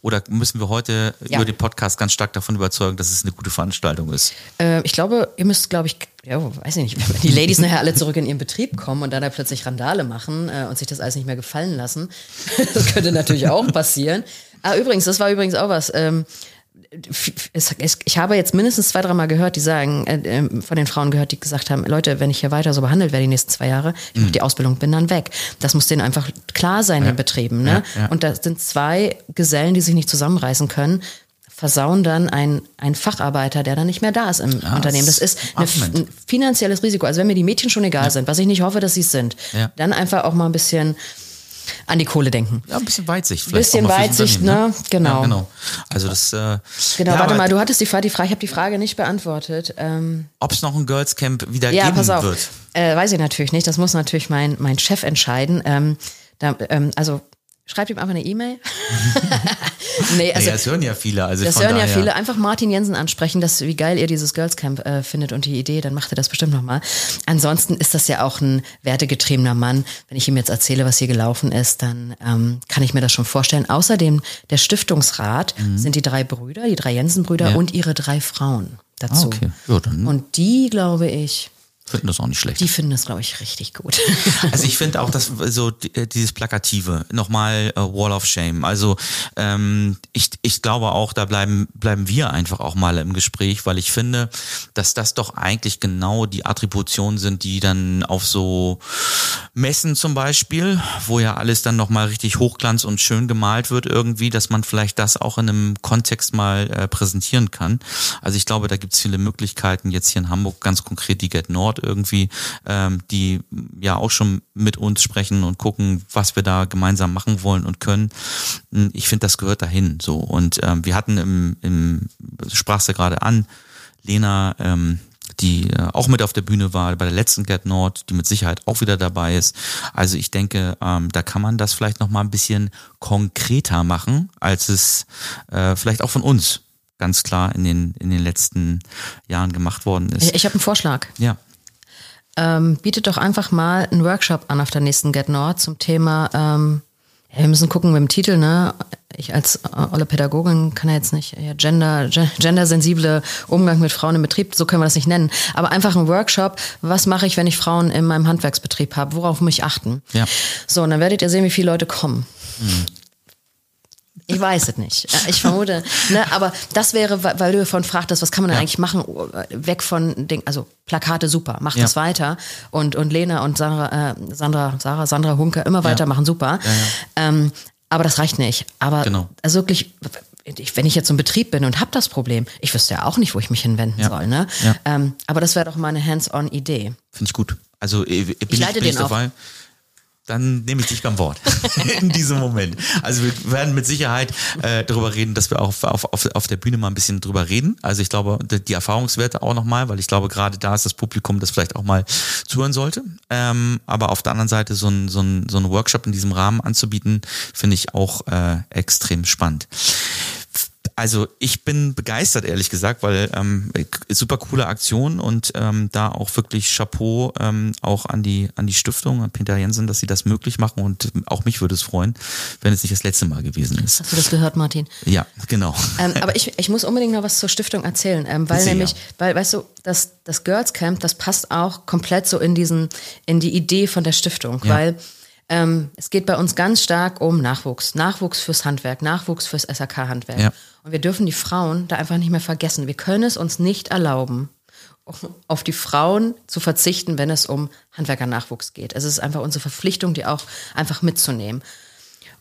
Oder müssen wir heute ja. über den Podcast ganz stark davon überzeugen, dass es eine gute Veranstaltung ist? Äh, ich glaube, ihr müsst, glaube ich, ja, weiß ich nicht, wenn die Ladies nachher alle zurück in ihren Betrieb kommen und dann da plötzlich Randale machen äh, und sich das alles nicht mehr gefallen lassen. das könnte natürlich auch passieren. Ah, übrigens, das war übrigens auch was. Ähm, es, es, ich habe jetzt mindestens zwei, dreimal gehört, die sagen, äh, ähm, von den Frauen gehört, die gesagt haben, Leute, wenn ich hier weiter so behandelt werde die nächsten zwei Jahre, ich mache mhm. die Ausbildung, bin dann weg. Das muss denen einfach klar sein ja. in Betrieben. Ne? Ja, ja. Und da sind zwei Gesellen, die sich nicht zusammenreißen können, versauen dann ein, ein Facharbeiter, der dann nicht mehr da ist im ja, Unternehmen. Das ist ein, ein finanzielles Risiko. Also wenn mir die Mädchen schon egal sind, was ich nicht hoffe, dass sie es sind, dann einfach auch mal ein bisschen an die Kohle denken. Ja, ein bisschen Weitsicht. Ein bisschen Weitsicht, ne? ne? Genau. Ja, genau. Also das. Äh, genau, ja, warte mal, du hattest die Frage, die Frage ich habe die Frage nicht beantwortet. Ähm, Ob es noch ein Girls Camp wieder ja, geben pass auf. wird? Äh, weiß ich natürlich nicht. Das muss natürlich mein, mein Chef entscheiden. Ähm, da, ähm, also Schreibt ihm einfach eine E-Mail. nee, also, nee, das hören ja viele. Also das hören ja viele. Einfach Martin Jensen ansprechen, dass, wie geil ihr dieses Girls Camp äh, findet und die Idee, dann macht er das bestimmt nochmal. Ansonsten ist das ja auch ein wertegetriebener Mann. Wenn ich ihm jetzt erzähle, was hier gelaufen ist, dann ähm, kann ich mir das schon vorstellen. Außerdem, der Stiftungsrat mhm. sind die drei Brüder, die drei Jensen-Brüder ja. und ihre drei Frauen dazu. Ah, okay. Ja, dann. Und die, glaube ich, finden das auch nicht schlecht. Die finden das, glaube ich, richtig gut. Also ich finde auch, dass so äh, dieses Plakative, nochmal äh, Wall of Shame. Also ähm, ich, ich glaube auch, da bleiben, bleiben wir einfach auch mal im Gespräch, weil ich finde, dass das doch eigentlich genau die Attributionen sind, die dann auf so Messen zum Beispiel, wo ja alles dann nochmal richtig hochglanz und schön gemalt wird irgendwie, dass man vielleicht das auch in einem Kontext mal äh, präsentieren kann. Also ich glaube, da gibt es viele Möglichkeiten, jetzt hier in Hamburg ganz konkret die Get Nord irgendwie, ähm, die ja auch schon mit uns sprechen und gucken, was wir da gemeinsam machen wollen und können. Hm, ich finde, das gehört dahin so. Und ähm, wir hatten im, im sprachst du gerade an, Lena, ähm, die äh, auch mit auf der Bühne war bei der letzten Get Nord, die mit Sicherheit auch wieder dabei ist. Also ich denke, ähm, da kann man das vielleicht noch mal ein bisschen konkreter machen, als es äh, vielleicht auch von uns ganz klar in den in den letzten Jahren gemacht worden ist. Ich habe einen Vorschlag. Ja. Ähm, bietet doch einfach mal einen Workshop an auf der nächsten Get Nord zum Thema ähm, wir müssen gucken mit dem Titel, ne? Ich als äh, olle Pädagogin kann ja jetzt nicht ja, gender, gendersensible Umgang mit Frauen im Betrieb, so können wir das nicht nennen. Aber einfach ein Workshop, was mache ich, wenn ich Frauen in meinem Handwerksbetrieb habe? Worauf muss ich achten? Ja. So, und dann werdet ihr sehen, wie viele Leute kommen. Mhm. Ich weiß es nicht. Ich vermute, ne, aber das wäre, weil du davon fragtest, was kann man denn ja. eigentlich machen, weg von den, also Plakate super, macht ja. das weiter und und Lena und Sarah, äh, Sandra, Sarah, Sandra Hunke immer weitermachen, super. Ähm, aber das reicht nicht. Aber genau. also wirklich, wenn ich jetzt ein Betrieb bin und habe das Problem, ich wüsste ja auch nicht, wo ich mich hinwenden ja. soll. Ne? Ja. Ähm, aber das wäre doch mal eine Hands-on-Idee. Finde ich gut. Also äh, bin ich bin den ich dabei. Auch dann nehme ich dich beim Wort in diesem Moment. Also wir werden mit Sicherheit äh, darüber reden, dass wir auch auf, auf, auf der Bühne mal ein bisschen drüber reden. Also ich glaube, die Erfahrungswerte auch nochmal, weil ich glaube, gerade da ist das Publikum, das vielleicht auch mal zuhören sollte. Ähm, aber auf der anderen Seite so ein, so, ein, so ein Workshop in diesem Rahmen anzubieten, finde ich auch äh, extrem spannend also ich bin begeistert, ehrlich gesagt, weil ähm, super coole Aktion und ähm, da auch wirklich Chapeau ähm, auch an die an die Stiftung, an Peter Jensen, dass sie das möglich machen und auch mich würde es freuen, wenn es nicht das letzte Mal gewesen ist. Hast du das gehört, Martin? Ja, genau. Ähm, aber ich, ich muss unbedingt noch was zur Stiftung erzählen, ähm, weil Sehr. nämlich, weil, weißt du, das, das Girls Camp, das passt auch komplett so in diesen, in die Idee von der Stiftung, ja. weil ähm, es geht bei uns ganz stark um Nachwuchs. Nachwuchs fürs Handwerk, Nachwuchs fürs SAK-Handwerk. Ja. Und wir dürfen die Frauen da einfach nicht mehr vergessen. Wir können es uns nicht erlauben, auf die Frauen zu verzichten, wenn es um Handwerkernachwuchs geht. Es ist einfach unsere Verpflichtung, die auch einfach mitzunehmen.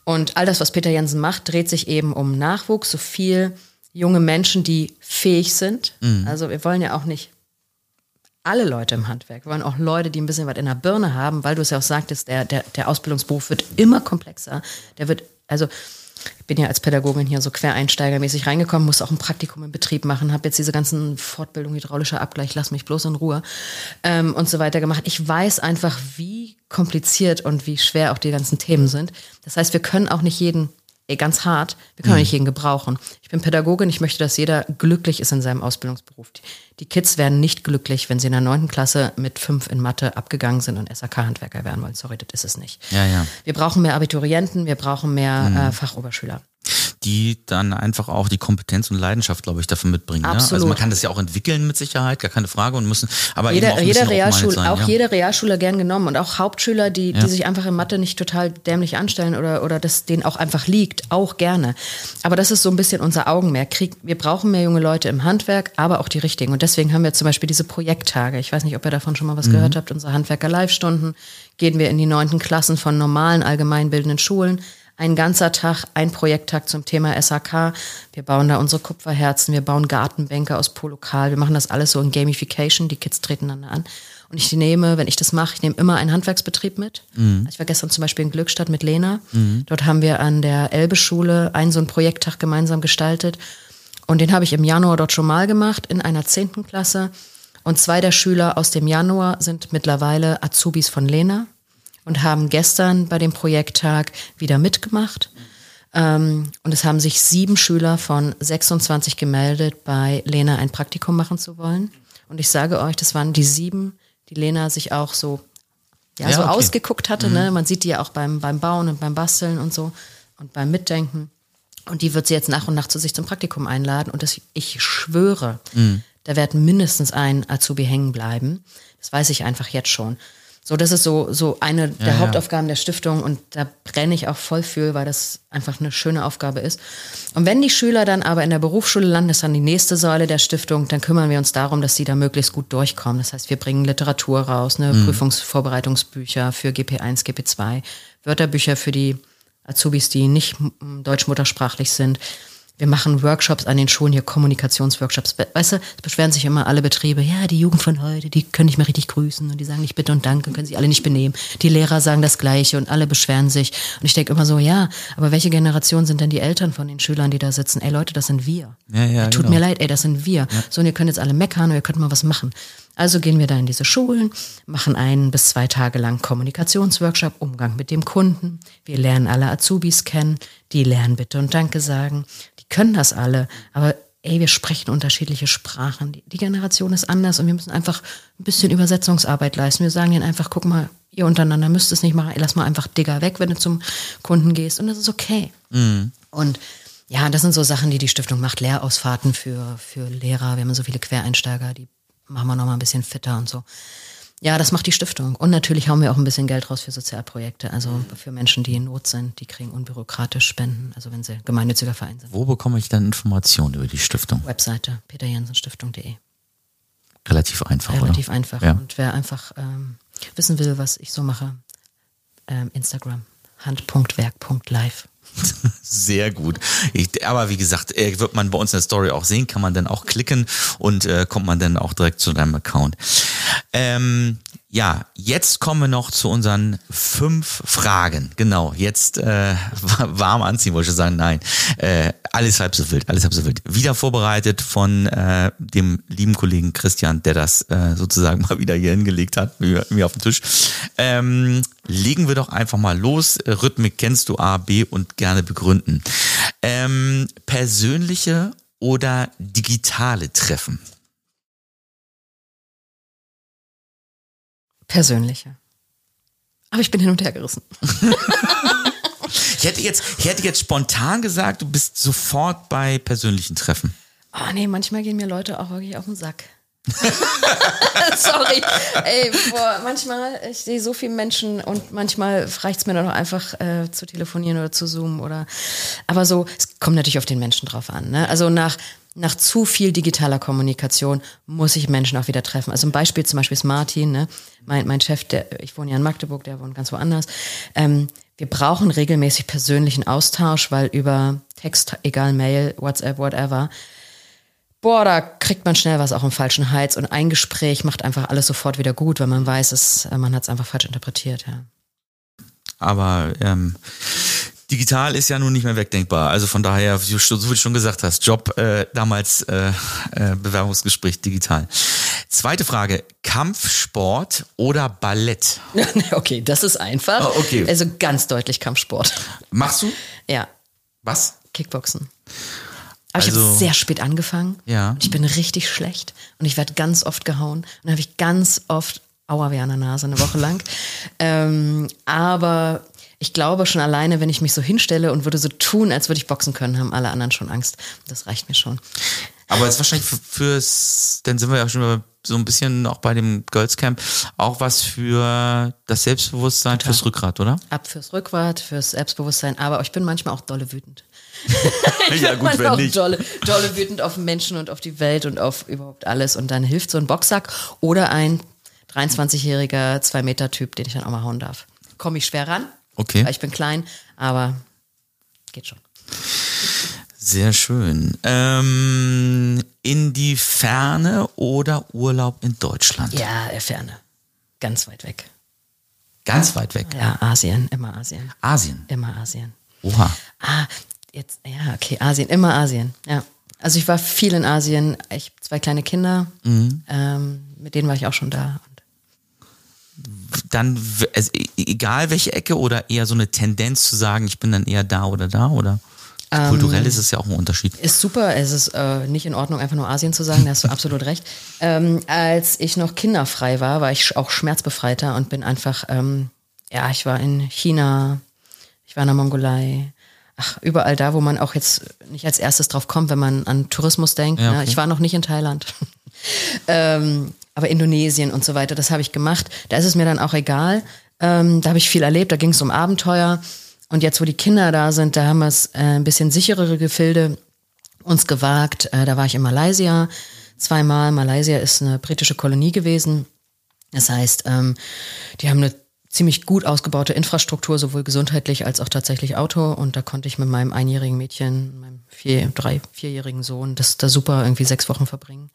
Und all das, was Peter Jensen macht, dreht sich eben um Nachwuchs, so viel junge Menschen, die fähig sind. Mhm. Also wir wollen ja auch nicht alle Leute im Handwerk. Wir wollen auch Leute, die ein bisschen was in der Birne haben, weil du es ja auch sagtest, der, der, der Ausbildungsberuf wird immer komplexer. Der wird, also ich bin ja als Pädagogin hier so quereinsteigermäßig reingekommen, muss auch ein Praktikum im Betrieb machen, habe jetzt diese ganzen Fortbildungen, hydraulischer Abgleich, lass mich bloß in Ruhe ähm, und so weiter gemacht. Ich weiß einfach, wie kompliziert und wie schwer auch die ganzen Themen sind. Das heißt, wir können auch nicht jeden ey, ganz hart, wir können mhm. nicht jeden gebrauchen. Ich bin Pädagogin, ich möchte, dass jeder glücklich ist in seinem Ausbildungsberuf. Die, Kids werden nicht glücklich, wenn sie in der neunten Klasse mit fünf in Mathe abgegangen sind und SAK-Handwerker werden wollen. Sorry, das ist es nicht. Ja, ja. Wir brauchen mehr Abiturienten, wir brauchen mehr mhm. äh, Fachoberschüler die dann einfach auch die Kompetenz und Leidenschaft, glaube ich, dafür mitbringen. Absolut. Ja? Also man kann das ja auch entwickeln mit Sicherheit, gar keine Frage und müssen, aber jeder, eben auch jeder Realschule, sein, auch ja. jeder Realschule gern genommen und auch Hauptschüler, die, ja. die sich einfach in Mathe nicht total dämlich anstellen oder, oder das denen auch einfach liegt, auch gerne. Aber das ist so ein bisschen unser Augenmerk. wir brauchen mehr junge Leute im Handwerk, aber auch die richtigen. Und deswegen haben wir zum Beispiel diese Projekttage. Ich weiß nicht, ob ihr davon schon mal was mhm. gehört habt. Unsere Handwerker-Live-Stunden gehen wir in die neunten Klassen von normalen allgemeinbildenden Schulen ein ganzer Tag, ein Projekttag zum Thema SAK. Wir bauen da unsere Kupferherzen, wir bauen Gartenbänke aus Polokal. Wir machen das alles so in Gamification. Die Kids treten dann an. Und ich nehme, wenn ich das mache, ich nehme immer einen Handwerksbetrieb mit. Mhm. Ich war gestern zum Beispiel in Glückstadt mit Lena. Mhm. Dort haben wir an der Elbe-Schule einen so einen Projekttag gemeinsam gestaltet. Und den habe ich im Januar dort schon mal gemacht, in einer zehnten Klasse. Und zwei der Schüler aus dem Januar sind mittlerweile Azubis von Lena und haben gestern bei dem Projekttag wieder mitgemacht. Ähm, und es haben sich sieben Schüler von 26 gemeldet, bei Lena ein Praktikum machen zu wollen. Und ich sage euch, das waren die sieben, die Lena sich auch so, ja, ja so okay. ausgeguckt hatte. Ne? Mhm. Ne? Man sieht die ja auch beim, beim Bauen und beim Basteln und so und beim Mitdenken. Und die wird sie jetzt nach und nach zu sich zum Praktikum einladen. Und das, ich schwöre, mhm. da wird mindestens ein Azubi hängen bleiben Das weiß ich einfach jetzt schon. So, das ist so, so eine der ja. Hauptaufgaben der Stiftung und da brenne ich auch voll für, weil das einfach eine schöne Aufgabe ist. Und wenn die Schüler dann aber in der Berufsschule landen, das ist dann die nächste Säule der Stiftung, dann kümmern wir uns darum, dass sie da möglichst gut durchkommen. Das heißt, wir bringen Literatur raus, ne, Mhm. Prüfungsvorbereitungsbücher für GP1, GP2, Wörterbücher für die Azubis, die nicht deutsch-muttersprachlich sind. Wir machen Workshops an den Schulen, hier Kommunikationsworkshops. We- Weißt du, es beschweren sich immer alle Betriebe, ja, die Jugend von heute, die können nicht mehr richtig grüßen und die sagen nicht bitte und danke, können sich alle nicht benehmen. Die Lehrer sagen das Gleiche und alle beschweren sich. Und ich denke immer so, ja, aber welche Generation sind denn die Eltern von den Schülern, die da sitzen? Ey Leute, das sind wir. Ja, ja, Tut genau. mir leid, ey, das sind wir. So, und ihr könnt jetzt alle meckern und ihr könnt mal was machen. Also gehen wir da in diese Schulen, machen einen bis zwei Tage lang Kommunikationsworkshop, Umgang mit dem Kunden. Wir lernen alle Azubis kennen, die lernen Bitte und Danke sagen. Können das alle, aber ey, wir sprechen unterschiedliche Sprachen. Die, die Generation ist anders und wir müssen einfach ein bisschen Übersetzungsarbeit leisten. Wir sagen ihnen einfach, guck mal, ihr untereinander müsst es nicht machen, lass mal einfach Digger weg, wenn du zum Kunden gehst und das ist okay. Und ja, das sind so Sachen, die die Stiftung macht. Lehrausfahrten für, für Lehrer. Wir haben so viele Quereinsteiger, die machen wir nochmal ein bisschen fitter und so. Ja, das macht die Stiftung. Und natürlich hauen wir auch ein bisschen Geld raus für Sozialprojekte. Also für Menschen, die in Not sind, die kriegen unbürokratisch Spenden. Also wenn sie gemeinnütziger Verein sind. Wo bekomme ich dann Informationen über die Stiftung? Webseite peterjensenstiftung.de. Relativ einfach, Relativ oder? einfach. Ja. Und wer einfach ähm, wissen will, was ich so mache, ähm, Instagram, hand.werk.live. Sehr gut. Ich, aber wie gesagt, äh, wird man bei uns in der Story auch sehen, kann man dann auch klicken und äh, kommt man dann auch direkt zu deinem Account. Ähm, ja, jetzt kommen wir noch zu unseren fünf Fragen. Genau, jetzt äh, warm anziehen, wollte ich sagen. Nein, äh, alles halb so wild, alles halb so wild. Wieder vorbereitet von äh, dem lieben Kollegen Christian, der das äh, sozusagen mal wieder hier hingelegt hat, mir, mir auf den Tisch. Ähm, legen wir doch einfach mal los. Rhythmik kennst du A, B und gerne begründen. Ähm, persönliche oder digitale Treffen? Persönliche. Aber ich bin hin und her gerissen. Ich hätte jetzt, ich hätte jetzt spontan gesagt, du bist sofort bei persönlichen Treffen. Oh nee, manchmal gehen mir Leute auch wirklich auf den Sack. Sorry. Ey, boah, manchmal, ich sehe so viele Menschen und manchmal reicht es mir dann auch einfach äh, zu telefonieren oder zu zoomen oder aber so, es kommt natürlich auf den Menschen drauf an. Ne? Also nach, nach zu viel digitaler Kommunikation muss ich Menschen auch wieder treffen. Also ein Beispiel zum Beispiel ist Martin, ne? Mein, mein Chef, der, ich wohne ja in Magdeburg, der wohnt ganz woanders. Ähm, wir brauchen regelmäßig persönlichen Austausch, weil über Text, egal Mail, WhatsApp, whatever, boah, da kriegt man schnell was auch im falschen Hals und ein Gespräch macht einfach alles sofort wieder gut, weil man weiß, es, äh, man hat es einfach falsch interpretiert, ja. Aber ähm, digital ist ja nun nicht mehr wegdenkbar. Also von daher, so wie du schon gesagt hast, Job äh, damals äh, äh, Bewerbungsgespräch digital. Zweite Frage: Kampfsport oder Ballett? okay, das ist einfach. Oh, okay. Also ganz deutlich Kampfsport. Machst du Ja, was? Kickboxen. Aber ich Also- habe sehr spät angefangen. Ja. Ich bin richtig schlecht und ich werde ganz oft gehauen. Und dann habe ich ganz oft wie an der Nase eine Woche lang. ähm, aber ich glaube schon alleine, wenn ich mich so hinstelle und würde so tun, als würde ich boxen können, haben alle anderen schon Angst. Das reicht mir schon. Aber es ist wahrscheinlich für- fürs, dann sind wir ja schon so ein bisschen auch bei dem Girls Camp, auch was für das Selbstbewusstsein, fürs Rückgrat, oder? Ab fürs Rückgrat, fürs Selbstbewusstsein, aber ich bin manchmal auch dolle wütend. ja, gut, wenn auch nicht. Dolle, dolle wütend auf Menschen und auf die Welt und auf überhaupt alles. Und dann hilft so ein Boxsack oder ein 23-jähriger, 2-Meter-Typ, den ich dann auch mal hauen darf. Komme ich schwer ran, Okay. weil ich bin klein, aber geht schon. Sehr schön. Ähm, in die Ferne oder Urlaub in Deutschland? Ja, Ferne. Ganz weit weg. Ganz weit weg. Ja, Asien, immer Asien. Asien. Immer Asien. Oha. Ah, jetzt, ja, okay, Asien, immer Asien, ja. Also ich war viel in Asien, ich habe zwei kleine Kinder, ähm, mit denen war ich auch schon da. Dann, also, e- egal welche Ecke oder eher so eine Tendenz zu sagen, ich bin dann eher da oder da oder? Ähm, Kulturell ist es ja auch ein Unterschied. Ist super, es ist äh, nicht in Ordnung, einfach nur Asien zu sagen, da hast du absolut recht. Ähm, als ich noch kinderfrei war, war ich auch schmerzbefreiter und bin einfach, ähm, ja, ich war in China, ich war in der Mongolei, ach, überall da, wo man auch jetzt nicht als erstes drauf kommt, wenn man an Tourismus denkt. Ja, ne? okay. Ich war noch nicht in Thailand. ähm, aber Indonesien und so weiter, das habe ich gemacht. Da ist es mir dann auch egal. Ähm, da habe ich viel erlebt, da ging es um Abenteuer. Und jetzt, wo die Kinder da sind, da haben wir es äh, ein bisschen sicherere Gefilde uns gewagt. Äh, da war ich in Malaysia zweimal. Malaysia ist eine britische Kolonie gewesen. Das heißt, ähm, die haben eine ziemlich gut ausgebaute Infrastruktur, sowohl gesundheitlich als auch tatsächlich Auto. Und da konnte ich mit meinem einjährigen Mädchen, meinem vier, drei, vierjährigen Sohn, das da super irgendwie sechs Wochen verbringen.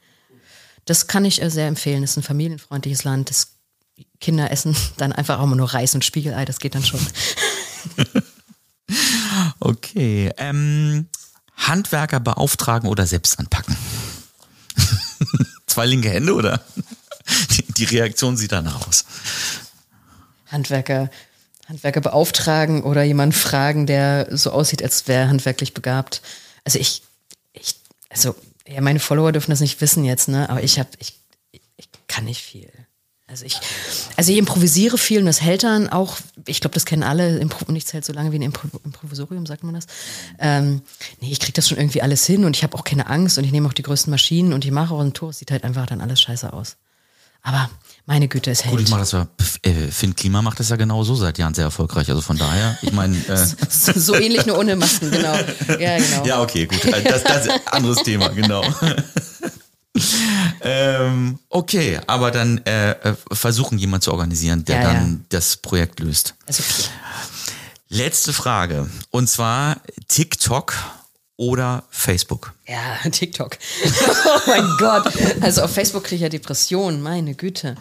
Das kann ich äh, sehr empfehlen. Das ist ein familienfreundliches Land. Das Kinder essen dann einfach auch mal nur Reis und Spiegelei. Das geht dann schon. okay. Ähm, Handwerker beauftragen oder selbst anpacken? Zwei linke Hände oder? Die, die Reaktion sieht danach aus. Handwerker, Handwerker beauftragen oder jemanden fragen, der so aussieht, als wäre handwerklich begabt. Also ich, ich, also ja, meine Follower dürfen das nicht wissen jetzt, ne? Aber ich habe, ich, ich kann nicht viel. Also ich, also ich improvisiere viel und das hält dann auch, ich glaube, das kennen alle, Impro nichts hält so lange wie ein Impro Improvisorium, sagt man das. Ähm, nee, ich kriege das schon irgendwie alles hin und ich habe auch keine Angst und ich nehme auch die größten Maschinen und ich mache auch ein Tor, es sieht halt einfach dann alles scheiße aus. Aber meine Güte, es hält. Gut, ich mache das ja, äh, Finn Klima macht das ja genau so seit Jahren sehr erfolgreich. Also von daher, ich meine. Äh so ähnlich nur ohne Masken, genau. Ja, genau. Ja, okay, gut. Äh, das, das ist ein anderes Thema, genau. ähm, okay, aber dann äh, äh, versuchen jemand zu organisieren, der ja, dann ja. das Projekt löst. Also okay. Letzte Frage. Und zwar TikTok oder Facebook? Ja, TikTok. oh mein Gott. Also auf Facebook kriege ich ja Depressionen, meine Güte.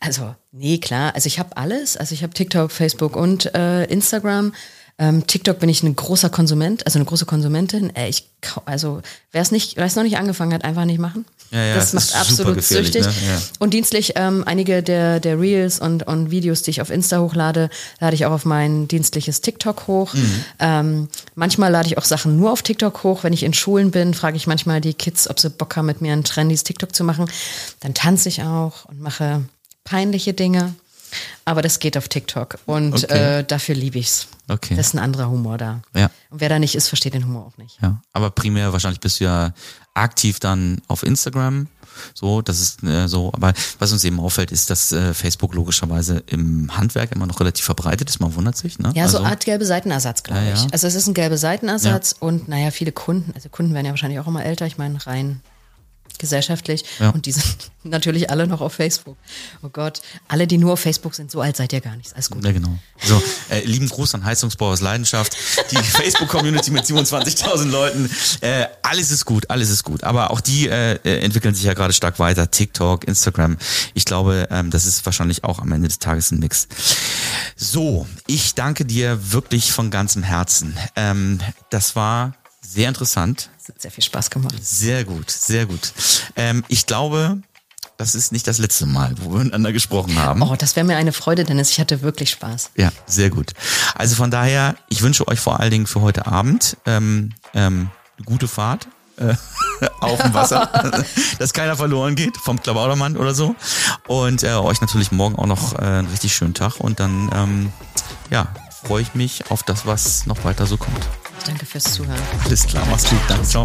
Also, nee, klar. Also ich habe alles. Also ich habe TikTok, Facebook und äh, Instagram. Ähm, TikTok bin ich ein großer Konsument, also eine große Konsumentin. Äh, ich, also wer es nicht, wer es noch nicht angefangen hat, einfach nicht machen. Ja, ja, das macht absolut süchtig. Ne? Ja. Und dienstlich ähm, einige der, der Reels und, und Videos, die ich auf Insta hochlade, lade ich auch auf mein dienstliches TikTok hoch. Mhm. Ähm, manchmal lade ich auch Sachen nur auf TikTok hoch. Wenn ich in Schulen bin, frage ich manchmal die Kids, ob sie Bock haben, mit mir ein trendiges TikTok zu machen. Dann tanze ich auch und mache peinliche Dinge. Aber das geht auf TikTok und okay. äh, dafür liebe ich's. Okay. Das ist ein anderer Humor da. Ja. Und wer da nicht ist, versteht den Humor auch nicht. Ja. Aber primär wahrscheinlich bist du ja aktiv dann auf Instagram. So, das ist äh, so. Aber was uns eben auffällt, ist, dass äh, Facebook logischerweise im Handwerk immer noch relativ verbreitet ist. Man wundert sich. Ne? Ja, so also, Art gelbe Seitenersatz, glaube ja, ich. Also es ist ein gelbe Seitenersatz ja. und naja, viele Kunden, also Kunden werden ja wahrscheinlich auch immer älter. Ich meine, rein gesellschaftlich. Ja. Und die sind natürlich alle noch auf Facebook. Oh Gott, alle, die nur auf Facebook sind, so alt seid ihr gar nicht. Alles gut. Ja, genau. So, äh, lieben Gruß an Heizungsbau aus Leidenschaft. Die Facebook-Community mit 27.000 Leuten. Äh, alles ist gut, alles ist gut. Aber auch die äh, entwickeln sich ja gerade stark weiter. TikTok, Instagram. Ich glaube, ähm, das ist wahrscheinlich auch am Ende des Tages ein Mix. So, ich danke dir wirklich von ganzem Herzen. Ähm, das war sehr interessant. Das hat sehr viel Spaß gemacht. Sehr gut, sehr gut. Ähm, ich glaube, das ist nicht das letzte Mal, wo wir miteinander gesprochen haben. Oh, das wäre mir eine Freude, Dennis. Ich hatte wirklich Spaß. Ja, sehr gut. Also von daher, ich wünsche euch vor allen Dingen für heute Abend ähm, ähm, eine gute Fahrt. Äh, auf dem Wasser, dass keiner verloren geht vom Klabautermann oder so. Und äh, euch natürlich morgen auch noch äh, einen richtig schönen Tag und dann ähm, ja, freue ich mich auf das, was noch weiter so kommt. Danke fürs Zuhören. Alles klar, mach's gut. Danke, ciao.